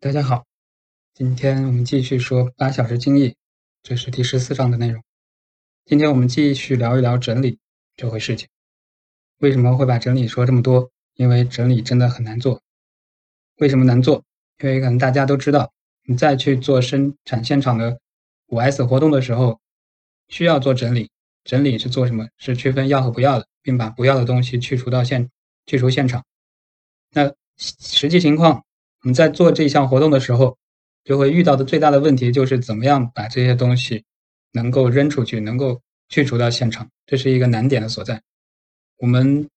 大家好，今天我们继续说八小时精益，这是第十四章的内容。今天我们继续聊一聊整理这回事情。为什么会把整理说这么多？因为整理真的很难做。为什么难做？因为可能大家都知道，你再去做生产现场的五 S 活动的时候，需要做整理。整理是做什么？是区分要和不要的，并把不要的东西去除到现去除现场。那实际情况。我们在做这项活动的时候，就会遇到的最大的问题就是怎么样把这些东西能够扔出去，能够去除到现场，这是一个难点的所在。我们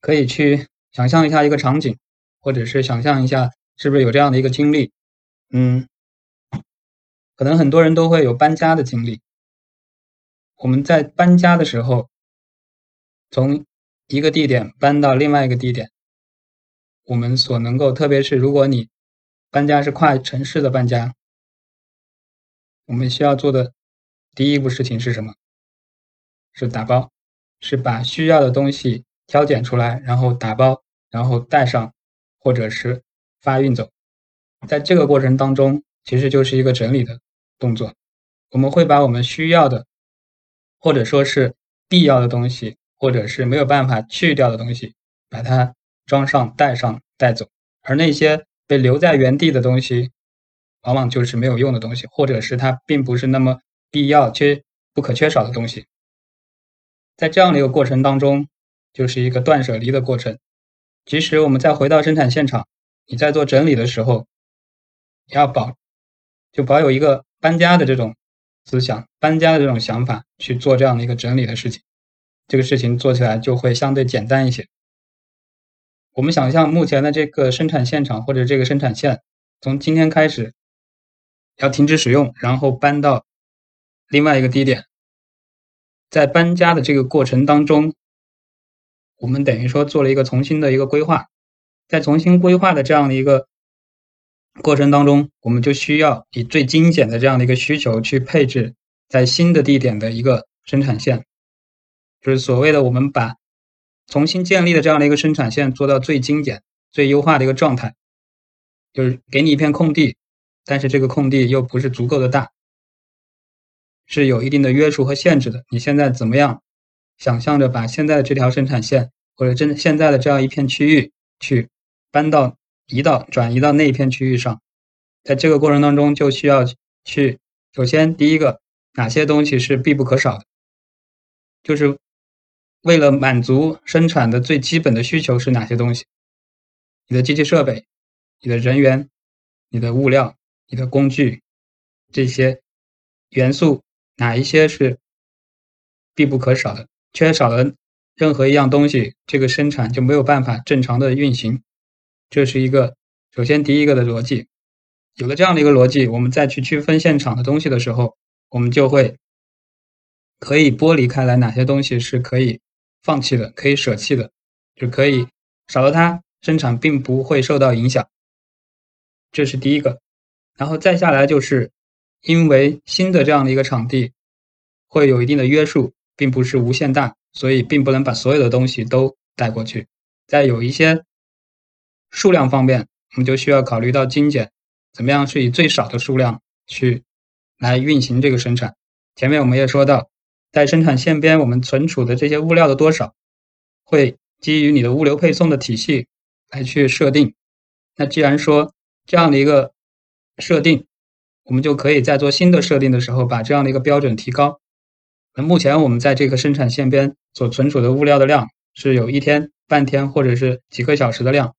可以去想象一下一个场景，或者是想象一下是不是有这样的一个经历。嗯，可能很多人都会有搬家的经历。我们在搬家的时候，从一个地点搬到另外一个地点。我们所能够，特别是如果你搬家是跨城市的搬家，我们需要做的第一步事情是什么？是打包，是把需要的东西挑拣出来，然后打包，然后带上，或者是发运走。在这个过程当中，其实就是一个整理的动作。我们会把我们需要的，或者说是必要的东西，或者是没有办法去掉的东西，把它。装上、带上、带走，而那些被留在原地的东西，往往就是没有用的东西，或者是它并不是那么必要、缺不可缺少的东西。在这样的一个过程当中，就是一个断舍离的过程。即使我们再回到生产现场，你在做整理的时候，要保就保有一个搬家的这种思想、搬家的这种想法去做这样的一个整理的事情，这个事情做起来就会相对简单一些。我们想象目前的这个生产现场或者这个生产线，从今天开始要停止使用，然后搬到另外一个地点。在搬家的这个过程当中，我们等于说做了一个重新的一个规划。在重新规划的这样的一个过程当中，我们就需要以最精简的这样的一个需求去配置在新的地点的一个生产线，就是所谓的我们把。重新建立的这样的一个生产线做到最精简、最优化的一个状态，就是给你一片空地，但是这个空地又不是足够的大，是有一定的约束和限制的。你现在怎么样想象着把现在的这条生产线或者真现在的这样一片区域去搬到、移到、转移到那一片区域上？在这个过程当中，就需要去首先第一个，哪些东西是必不可少的，就是。为了满足生产的最基本的需求是哪些东西？你的机器设备、你的人员、你的物料、你的工具，这些元素哪一些是必不可少的？缺少了任何一样东西，这个生产就没有办法正常的运行。这是一个首先第一个的逻辑。有了这样的一个逻辑，我们再去区分现场的东西的时候，我们就会可以剥离开来哪些东西是可以。放弃的可以舍弃的，就可以少了它，生产并不会受到影响。这是第一个，然后再下来就是，因为新的这样的一个场地会有一定的约束，并不是无限大，所以并不能把所有的东西都带过去。在有一些数量方面，我们就需要考虑到精简，怎么样是以最少的数量去来运行这个生产。前面我们也说到。在生产线边，我们存储的这些物料的多少，会基于你的物流配送的体系来去设定。那既然说这样的一个设定，我们就可以在做新的设定的时候，把这样的一个标准提高。那目前我们在这个生产线边所存储的物料的量是有一天、半天或者是几个小时的量。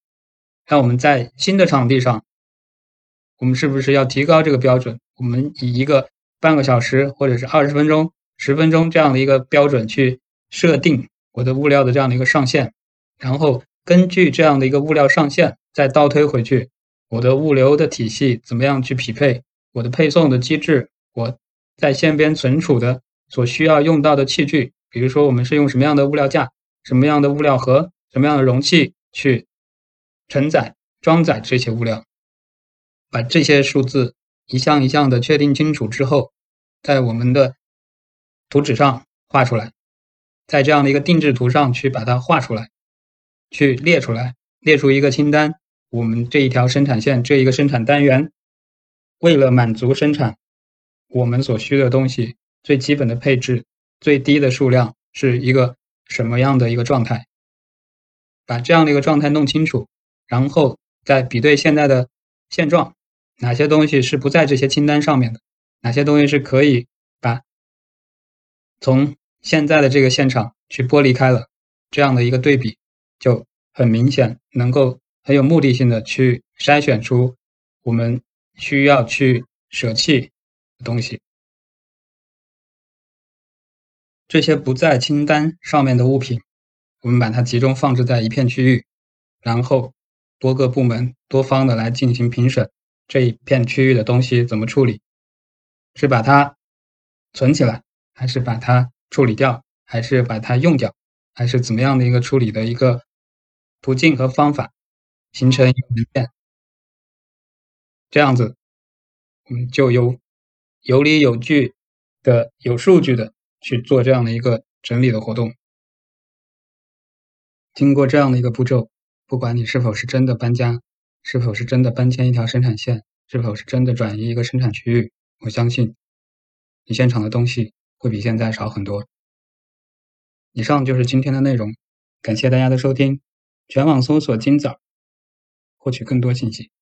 那我们在新的场地上，我们是不是要提高这个标准？我们以一个半个小时或者是二十分钟。十分钟这样的一个标准去设定我的物料的这样的一个上限，然后根据这样的一个物料上限再倒推回去，我的物流的体系怎么样去匹配我的配送的机制？我在线边存储的所需要用到的器具，比如说我们是用什么样的物料架、什么样的物料盒、什么样的容器去承载装载这些物料，把这些数字一项一项的确定清楚之后，在我们的。图纸上画出来，在这样的一个定制图上去把它画出来，去列出来，列出一个清单。我们这一条生产线这一个生产单元，为了满足生产我们所需的东西，最基本的配置、最低的数量是一个什么样的一个状态？把这样的一个状态弄清楚，然后再比对现在的现状，哪些东西是不在这些清单上面的，哪些东西是可以从现在的这个现场去剥离开了，这样的一个对比就很明显，能够很有目的性的去筛选出我们需要去舍弃的东西。这些不在清单上面的物品。我们把它集中放置在一片区域，然后多个部门多方的来进行评审，这一片区域的东西怎么处理？是把它存起来，还是把它处理掉，还是把它用掉，还是怎么样的一个处理的一个途径和方法，形成一个文件，这样子，我们就有有理有据的、有数据的去做这样的一个整理的活动。经过这样的一个步骤，不管你是否是真的搬家，是否是真的搬迁一条生产线，是否是真的转移一个生产区域，我相信你现场的东西会比现在少很多。以上就是今天的内容，感谢大家的收听。全网搜索“金子”，获取更多信息。